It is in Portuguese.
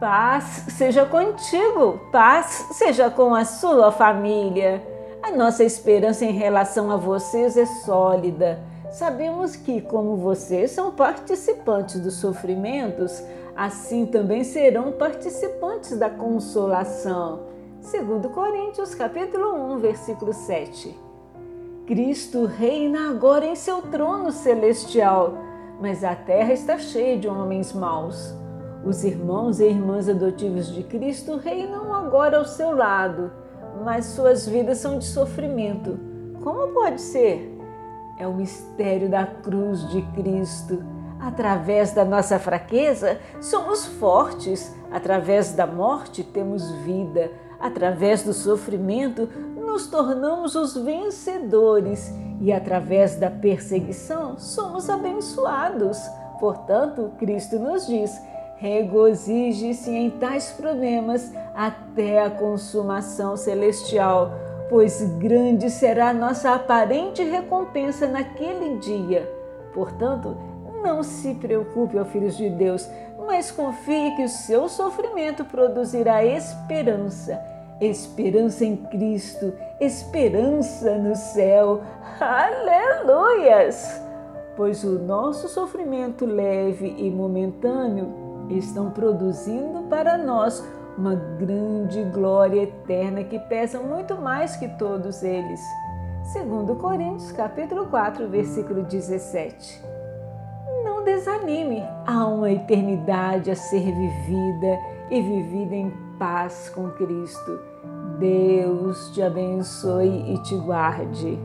Paz seja contigo, paz seja com a sua família. A nossa esperança em relação a vocês é sólida. Sabemos que, como vocês são participantes dos sofrimentos, assim também serão participantes da consolação. Segundo Coríntios, capítulo 1, versículo 7. Cristo reina agora em seu trono celestial, mas a terra está cheia de homens maus. Os irmãos e irmãs adotivos de Cristo reinam agora ao seu lado, mas suas vidas são de sofrimento. Como pode ser? É o mistério da cruz de Cristo. Através da nossa fraqueza, somos fortes. Através da morte, temos vida. Através do sofrimento, nos tornamos os vencedores. E através da perseguição, somos abençoados. Portanto, Cristo nos diz: Regozije-se em tais problemas até a consumação celestial, pois grande será nossa aparente recompensa naquele dia. Portanto, não se preocupe, ó filhos de Deus, mas confie que o seu sofrimento produzirá esperança. Esperança em Cristo, esperança no céu. Aleluias! Pois o nosso sofrimento leve e momentâneo estão produzindo para nós uma grande glória eterna que pesa muito mais que todos eles. Segundo Coríntios, capítulo 4, versículo 17. Não desanime, há uma eternidade a ser vivida e vivida em paz com Cristo. Deus te abençoe e te guarde.